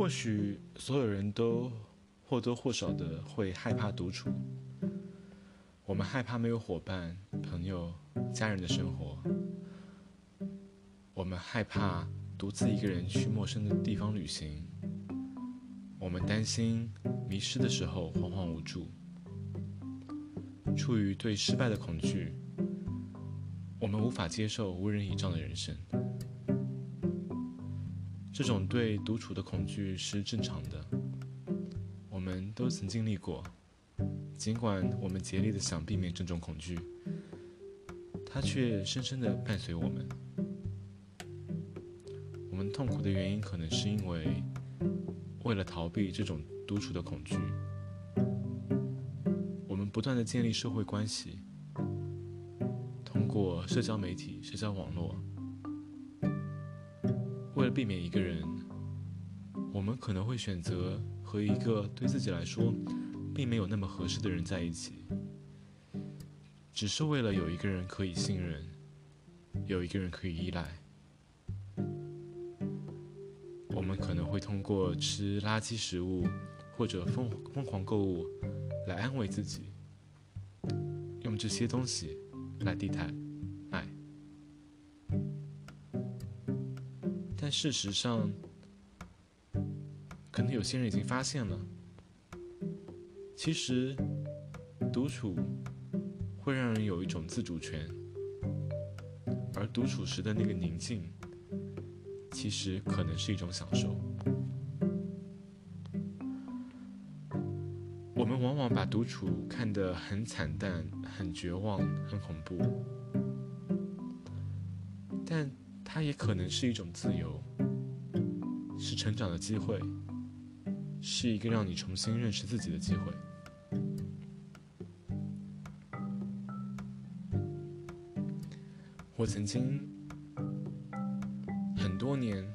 或许所有人都或多或少的会害怕独处。我们害怕没有伙伴、朋友、家人的生活。我们害怕独自一个人去陌生的地方旅行。我们担心迷失的时候惶惶无助。出于对失败的恐惧，我们无法接受无人倚仗的人生。这种对独处的恐惧是正常的，我们都曾经历过。尽管我们竭力的想避免这种恐惧，它却深深的伴随我们。我们痛苦的原因，可能是因为为了逃避这种独处的恐惧，我们不断的建立社会关系，通过社交媒体、社交网络。为了避免一个人，我们可能会选择和一个对自己来说并没有那么合适的人在一起，只是为了有一个人可以信任，有一个人可以依赖。我们可能会通过吃垃圾食物或者疯疯狂购物来安慰自己，用这些东西来替代。事实上，可能有些人已经发现了，其实独处会让人有一种自主权，而独处时的那个宁静，其实可能是一种享受。我们往往把独处看得很惨淡、很绝望、很恐怖，但。它也可能是一种自由，是成长的机会，是一个让你重新认识自己的机会。我曾经很多年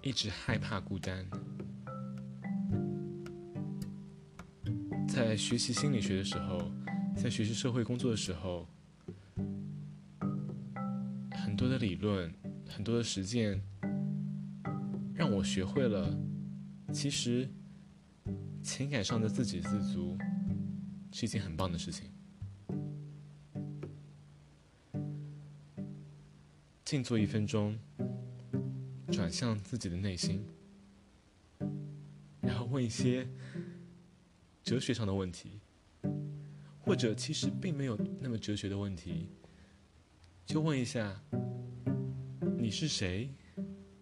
一直害怕孤单，在学习心理学的时候，在学习社会工作的时候。很多的理论，很多的实践，让我学会了，其实情感上的自给自足是一件很棒的事情。静坐一分钟，转向自己的内心，然后问一些哲学上的问题，或者其实并没有那么哲学的问题，就问一下。你是谁？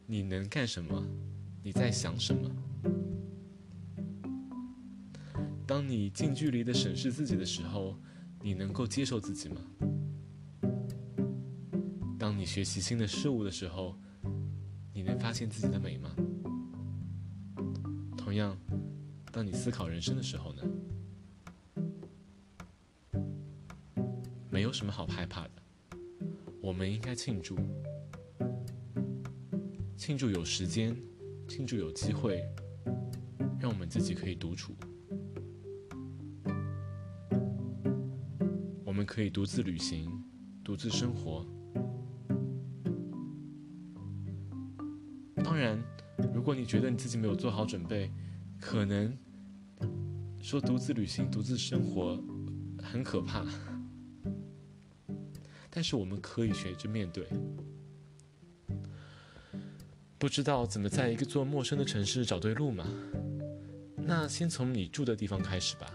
你能干什么？你在想什么？当你近距离的审视自己的时候，你能够接受自己吗？当你学习新的事物的时候，你能发现自己的美吗？同样，当你思考人生的时候呢？没有什么好害怕的，我们应该庆祝。庆祝有时间，庆祝有机会，让我们自己可以独处。我们可以独自旅行，独自生活。当然，如果你觉得你自己没有做好准备，可能说独自旅行、独自生活很可怕。但是我们可以学着面对。不知道怎么在一个座陌生的城市找对路吗？那先从你住的地方开始吧。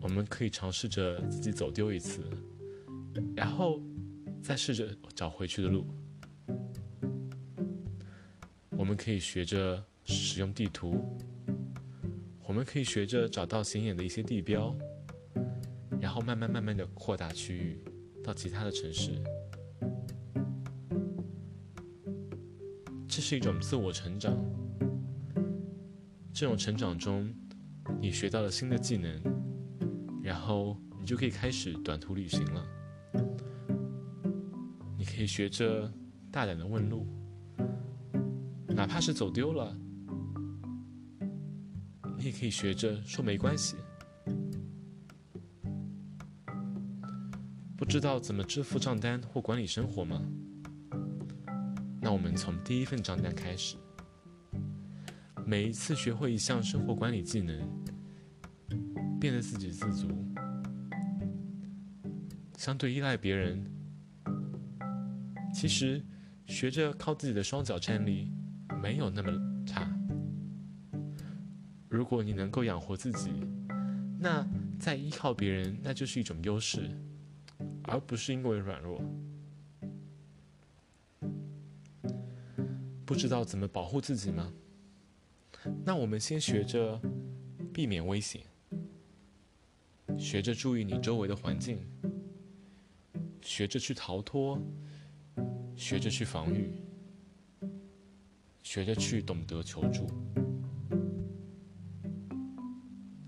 我们可以尝试着自己走丢一次，然后再试着找回去的路。我们可以学着使用地图，我们可以学着找到显眼的一些地标，然后慢慢慢慢的扩大区域到其他的城市。这是一种自我成长。这种成长中，你学到了新的技能，然后你就可以开始短途旅行了。你可以学着大胆的问路，哪怕是走丢了，你也可以学着说没关系。知道怎么支付账单或管理生活吗？那我们从第一份账单开始。每一次学会一项生活管理技能，变得自给自足，相对依赖别人，其实学着靠自己的双脚站立，没有那么差。如果你能够养活自己，那再依靠别人，那就是一种优势，而不是因为软弱。不知道怎么保护自己吗？那我们先学着避免危险，学着注意你周围的环境，学着去逃脱，学着去防御，学着去懂得求助，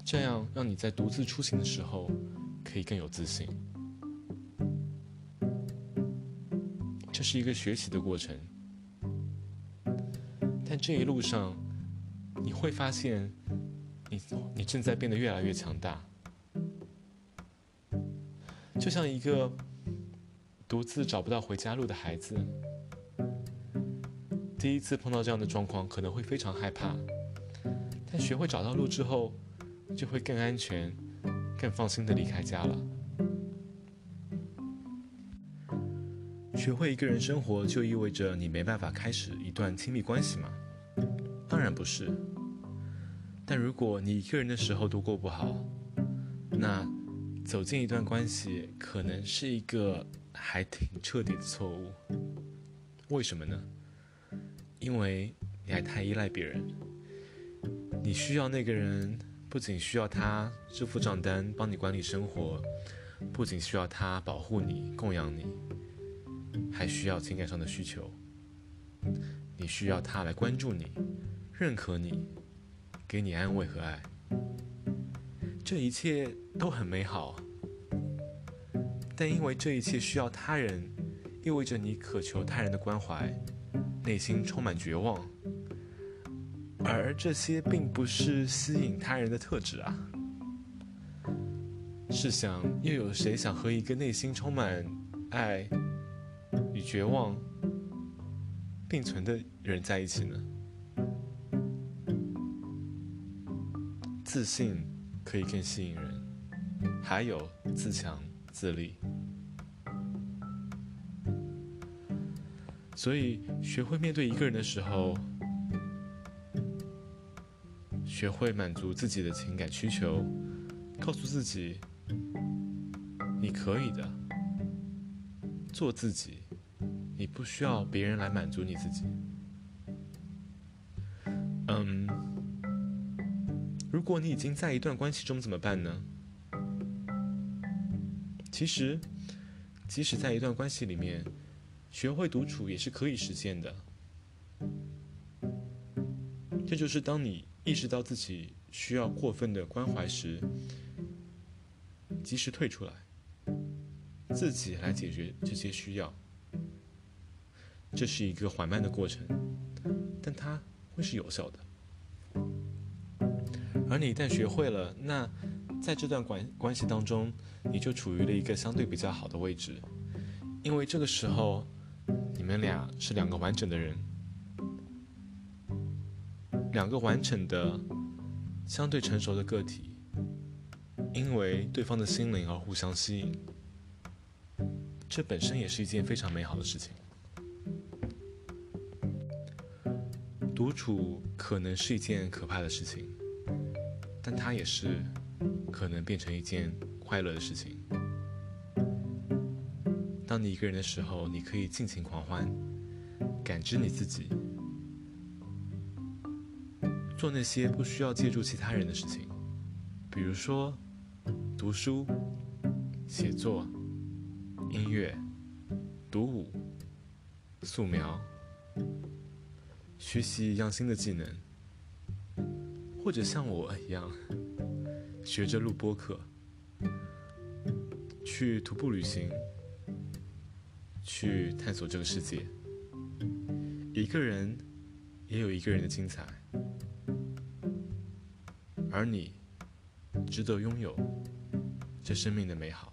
这样让你在独自出行的时候可以更有自信。这是一个学习的过程，但这一路上。你会发现，你你正在变得越来越强大，就像一个独自找不到回家路的孩子，第一次碰到这样的状况可能会非常害怕，但学会找到路之后，就会更安全、更放心的离开家了。学会一个人生活，就意味着你没办法开始一段亲密关系吗？当然不是。但如果你一个人的时候都过不好，那走进一段关系可能是一个还挺彻底的错误。为什么呢？因为你还太依赖别人。你需要那个人，不仅需要他支付账单、帮你管理生活，不仅需要他保护你、供养你，还需要情感上的需求。你需要他来关注你、认可你。给你安慰和爱，这一切都很美好。但因为这一切需要他人，意味着你渴求他人的关怀，内心充满绝望。而这些并不是吸引他人的特质啊！试想，又有谁想和一个内心充满爱与绝望并存的人在一起呢？自信可以更吸引人，还有自强自立。所以，学会面对一个人的时候，学会满足自己的情感需求，告诉自己你可以的，做自己，你不需要别人来满足你自己。嗯。如果你已经在一段关系中怎么办呢？其实，即使在一段关系里面，学会独处也是可以实现的。这就是当你意识到自己需要过分的关怀时，及时退出来，自己来解决这些需要。这是一个缓慢的过程，但它会是有效的。而你一旦学会了，那在这段关关系当中，你就处于了一个相对比较好的位置，因为这个时候，你们俩是两个完整的人，两个完整的、相对成熟的个体，因为对方的心灵而互相吸引，这本身也是一件非常美好的事情。独处可能是一件可怕的事情。但它也是可能变成一件快乐的事情。当你一个人的时候，你可以尽情狂欢，感知你自己，做那些不需要借助其他人的事情，比如说读书、写作、音乐、独舞、素描，学习一样新的技能。或者像我一样，学着录播客，去徒步旅行，去探索这个世界。一个人也有一个人的精彩，而你值得拥有这生命的美好。